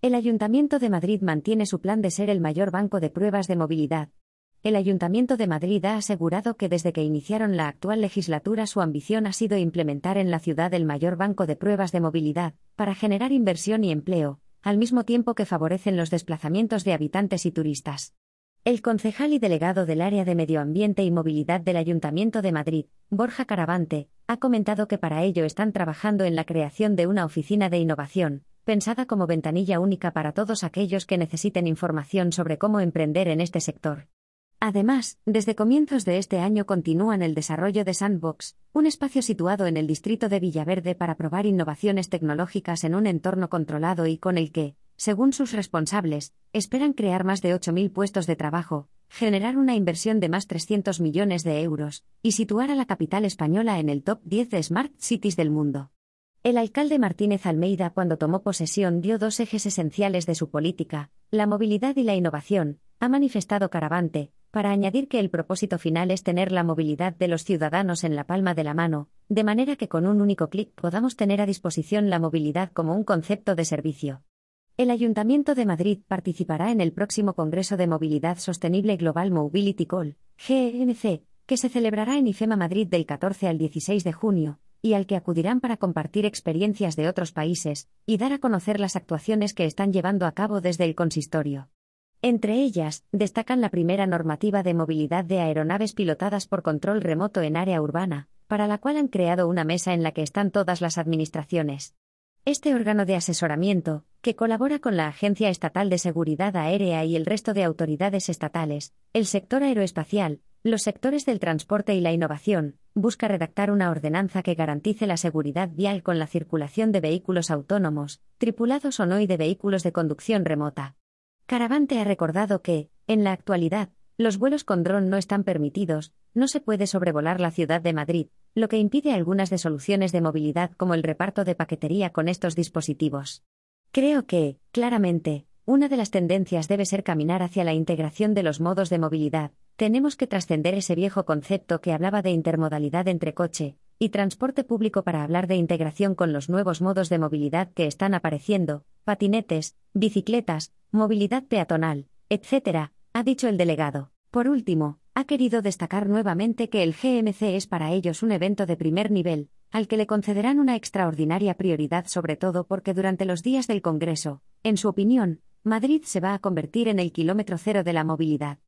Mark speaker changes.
Speaker 1: El Ayuntamiento de Madrid mantiene su plan de ser el mayor banco de pruebas de movilidad. El Ayuntamiento de Madrid ha asegurado que desde que iniciaron la actual legislatura su ambición ha sido implementar en la ciudad el mayor banco de pruebas de movilidad, para generar inversión y empleo, al mismo tiempo que favorecen los desplazamientos de habitantes y turistas. El concejal y delegado del área de Medio Ambiente y Movilidad del Ayuntamiento de Madrid, Borja Caravante, ha comentado que para ello están trabajando en la creación de una oficina de innovación, pensada como ventanilla única para todos aquellos que necesiten información sobre cómo emprender en este sector. Además, desde comienzos de este año continúan el desarrollo de Sandbox, un espacio situado en el distrito de Villaverde para probar innovaciones tecnológicas en un entorno controlado y con el que, según sus responsables, esperan crear más de 8.000 puestos de trabajo, generar una inversión de más 300 millones de euros y situar a la capital española en el top 10 de Smart Cities del mundo. El alcalde Martínez Almeida, cuando tomó posesión, dio dos ejes esenciales de su política, la movilidad y la innovación, ha manifestado Caravante, para añadir que el propósito final es tener la movilidad de los ciudadanos en la palma de la mano, de manera que con un único clic podamos tener a disposición la movilidad como un concepto de servicio. El Ayuntamiento de Madrid participará en el próximo Congreso de Movilidad Sostenible Global Mobility Call, GMC, que se celebrará en IFEMA Madrid del 14 al 16 de junio, y al que acudirán para compartir experiencias de otros países y dar a conocer las actuaciones que están llevando a cabo desde el consistorio. Entre ellas, destacan la primera normativa de movilidad de aeronaves pilotadas por control remoto en área urbana, para la cual han creado una mesa en la que están todas las administraciones. Este órgano de asesoramiento, que colabora con la Agencia Estatal de Seguridad Aérea y el resto de autoridades estatales, el sector aeroespacial, los sectores del transporte y la innovación, busca redactar una ordenanza que garantice la seguridad vial con la circulación de vehículos autónomos, tripulados o no y de vehículos de conducción remota. Caravante ha recordado que, en la actualidad, los vuelos con dron no están permitidos, no se puede sobrevolar la ciudad de Madrid, lo que impide algunas de soluciones de movilidad como el reparto de paquetería con estos dispositivos. Creo que, claramente, una de las tendencias debe ser caminar hacia la integración de los modos de movilidad, tenemos que trascender ese viejo concepto que hablaba de intermodalidad entre coche y transporte público para hablar de integración con los nuevos modos de movilidad que están apareciendo, patinetes, bicicletas, movilidad peatonal, etc., ha dicho el delegado. Por último, ha querido destacar nuevamente que el GMC es para ellos un evento de primer nivel, al que le concederán una extraordinaria prioridad sobre todo porque durante los días del Congreso, en su opinión, Madrid se va a convertir en el kilómetro cero de la movilidad.